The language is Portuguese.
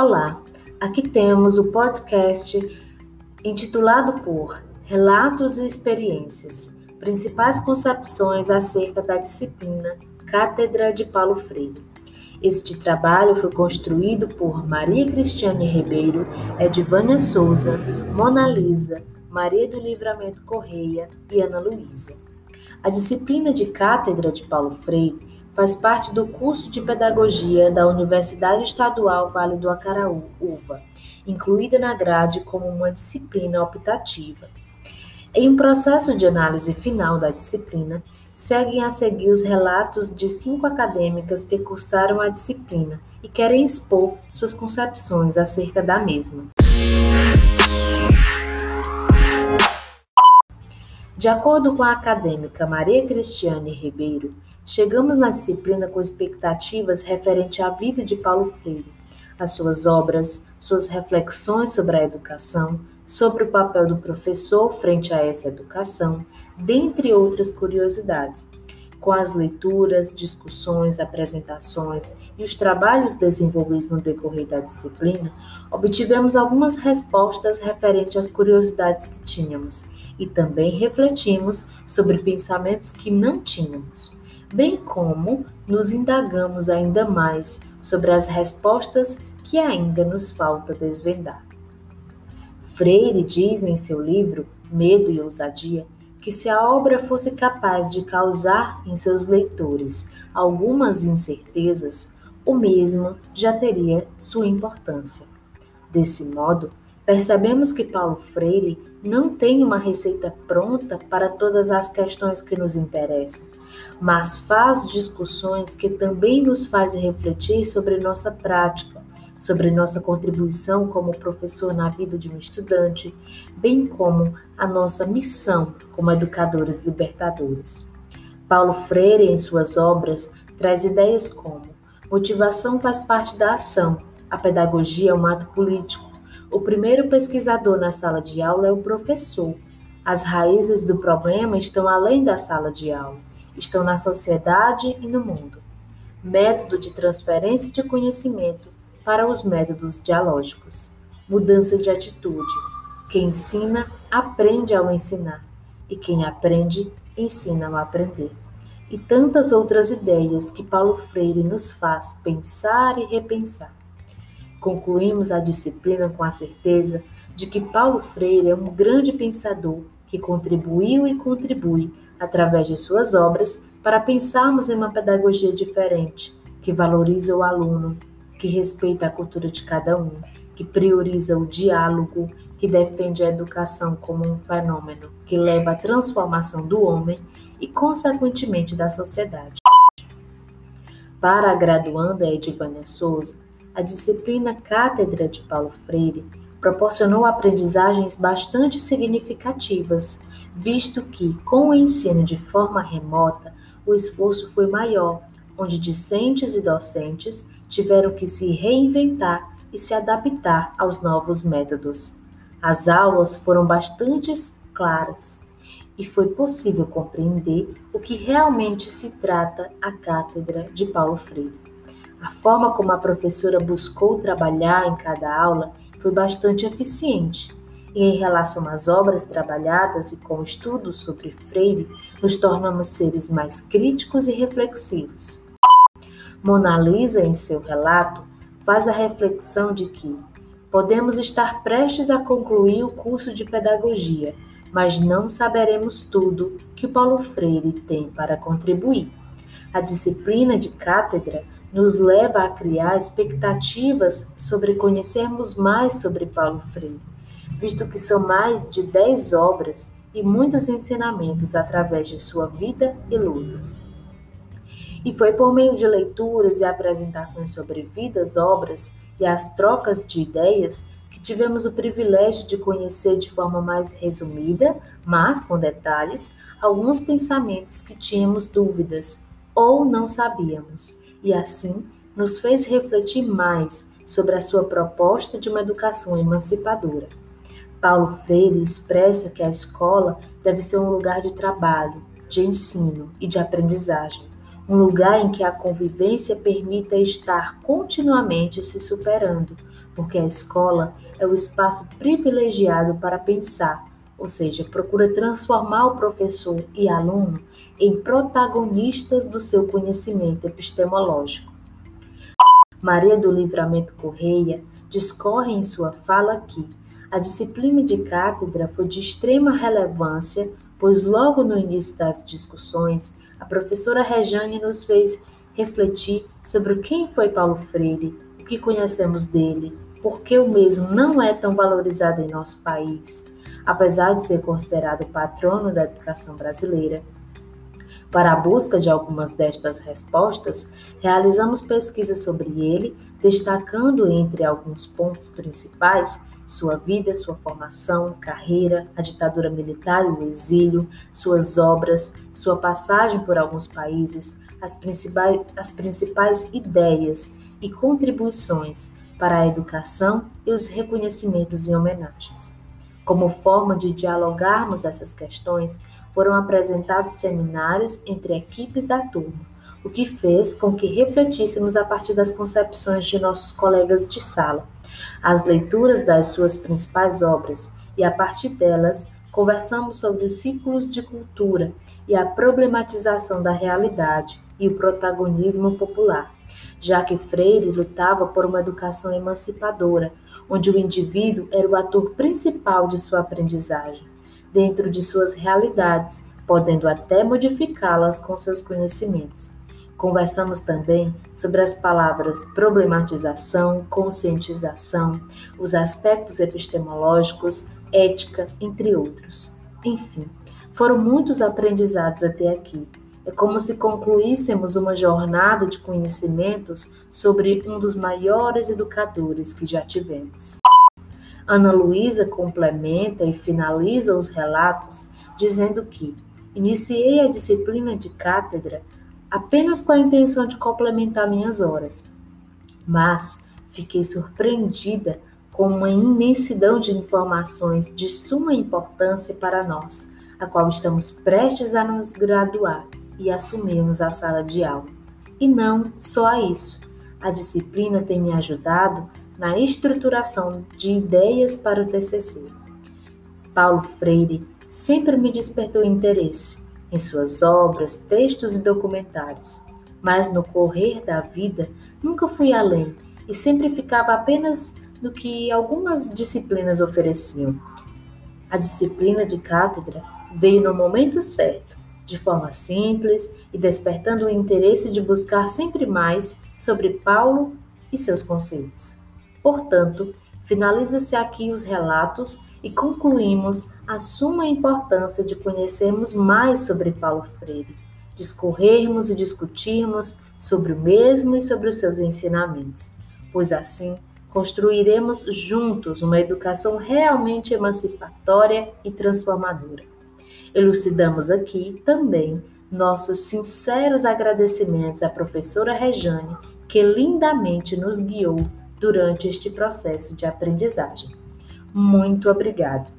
Olá, aqui temos o podcast intitulado por Relatos e Experiências, principais concepções acerca da disciplina Cátedra de Paulo Freire. Este trabalho foi construído por Maria Cristiane Ribeiro, Edvânia Souza, Mona Lisa, Maria do Livramento Correia e Ana Luísa. A disciplina de Cátedra de Paulo Freire faz parte do curso de Pedagogia da Universidade Estadual Vale do Acaraú, UVA, incluída na grade como uma disciplina optativa. Em um processo de análise final da disciplina, seguem a seguir os relatos de cinco acadêmicas que cursaram a disciplina e querem expor suas concepções acerca da mesma. De acordo com a acadêmica Maria Cristiane Ribeiro, chegamos na disciplina com expectativas referente à vida de Paulo Freire, as suas obras, suas reflexões sobre a educação, sobre o papel do professor frente a essa educação, dentre outras curiosidades. Com as leituras, discussões, apresentações e os trabalhos desenvolvidos no decorrer da disciplina, obtivemos algumas respostas referentes às curiosidades que tínhamos e também refletimos sobre pensamentos que não tínhamos, bem como nos indagamos ainda mais sobre as respostas que ainda nos falta desvendar. Freire diz em seu livro Medo e Ousadia que se a obra fosse capaz de causar em seus leitores algumas incertezas, o mesmo já teria sua importância. Desse modo, percebemos que Paulo Freire não tem uma receita pronta para todas as questões que nos interessam, mas faz discussões que também nos fazem refletir sobre nossa prática sobre nossa contribuição como professor na vida de um estudante, bem como a nossa missão como educadores libertadores. Paulo Freire, em suas obras, traz ideias como motivação faz parte da ação, a pedagogia é um ato político, o primeiro pesquisador na sala de aula é o professor. As raízes do problema estão além da sala de aula, estão na sociedade e no mundo. Método de transferência de conhecimento para os métodos dialógicos. Mudança de atitude. Quem ensina, aprende ao ensinar, e quem aprende, ensina ao aprender. E tantas outras ideias que Paulo Freire nos faz pensar e repensar. Concluímos a disciplina com a certeza de que Paulo Freire é um grande pensador que contribuiu e contribui, através de suas obras, para pensarmos em uma pedagogia diferente, que valoriza o aluno, que respeita a cultura de cada um, que prioriza o diálogo, que defende a educação como um fenômeno que leva à transformação do homem e, consequentemente, da sociedade. Para a graduanda Edivânia Souza, a disciplina Cátedra de Paulo Freire proporcionou aprendizagens bastante significativas, visto que, com o ensino de forma remota, o esforço foi maior, onde discentes e docentes tiveram que se reinventar e se adaptar aos novos métodos. As aulas foram bastante claras e foi possível compreender o que realmente se trata a cátedra de Paulo Freire. A forma como a professora buscou trabalhar em cada aula foi bastante eficiente. E em relação às obras trabalhadas e com estudos sobre Freire, nos tornamos seres mais críticos e reflexivos. Mona Lisa, em seu relato, faz a reflexão de que podemos estar prestes a concluir o curso de pedagogia, mas não saberemos tudo que Paulo Freire tem para contribuir. A disciplina de cátedra nos leva a criar expectativas sobre conhecermos mais sobre Paulo Freire, visto que são mais de dez obras e muitos ensinamentos através de sua vida e lutas. E foi por meio de leituras e apresentações sobre vidas, obras e as trocas de ideias que tivemos o privilégio de conhecer de forma mais resumida, mas com detalhes, alguns pensamentos que tínhamos dúvidas ou não sabíamos, e assim nos fez refletir mais sobre a sua proposta de uma educação emancipadora. Paulo Freire expressa que a escola deve ser um lugar de trabalho, de ensino e de aprendizagem um lugar em que a convivência permita estar continuamente se superando, porque a escola é o espaço privilegiado para pensar, ou seja, procura transformar o professor e aluno em protagonistas do seu conhecimento epistemológico. Maria do Livramento Correia discorre em sua fala que a disciplina de cátedra foi de extrema relevância, pois logo no início das discussões, a professora Rejane nos fez refletir sobre quem foi Paulo Freire, o que conhecemos dele, por que o mesmo não é tão valorizado em nosso país, apesar de ser considerado patrono da educação brasileira. Para a busca de algumas destas respostas, realizamos pesquisas sobre ele, destacando entre alguns pontos principais sua vida, sua formação, carreira, a ditadura militar e o exílio, suas obras, sua passagem por alguns países, as principais, as principais ideias e contribuições para a educação e os reconhecimentos e homenagens. Como forma de dialogarmos essas questões, foram apresentados seminários entre equipes da turma, o que fez com que refletíssemos a partir das concepções de nossos colegas de sala, as leituras das suas principais obras, e a partir delas conversamos sobre os ciclos de cultura e a problematização da realidade e o protagonismo popular, já que Freire lutava por uma educação emancipadora, onde o indivíduo era o ator principal de sua aprendizagem, dentro de suas realidades, podendo até modificá-las com seus conhecimentos. Conversamos também sobre as palavras problematização, conscientização, os aspectos epistemológicos, ética, entre outros. Enfim, foram muitos aprendizados até aqui é como se concluíssemos uma jornada de conhecimentos sobre um dos maiores educadores que já tivemos. Ana Luísa complementa e finaliza os relatos dizendo que iniciei a disciplina de cátedra apenas com a intenção de complementar minhas horas, mas fiquei surpreendida com uma imensidão de informações de suma importância para nós, a qual estamos prestes a nos graduar e assumimos a sala de aula. E não só a isso. A disciplina tem me ajudado na estruturação de ideias para o TCC. Paulo Freire sempre me despertou interesse em suas obras, textos e documentários, mas no correr da vida nunca fui além e sempre ficava apenas no que algumas disciplinas ofereciam. A disciplina de cátedra veio no momento certo de forma simples e despertando o interesse de buscar sempre mais sobre Paulo e seus conceitos. Portanto, finaliza-se aqui os relatos e concluímos a suma importância de conhecermos mais sobre Paulo Freire, discorrermos e discutirmos sobre o mesmo e sobre os seus ensinamentos, pois assim construiremos juntos uma educação realmente emancipatória e transformadora. Elucidamos aqui também nossos sinceros agradecimentos à professora Rejane, que lindamente nos guiou durante este processo de aprendizagem. Muito obrigado.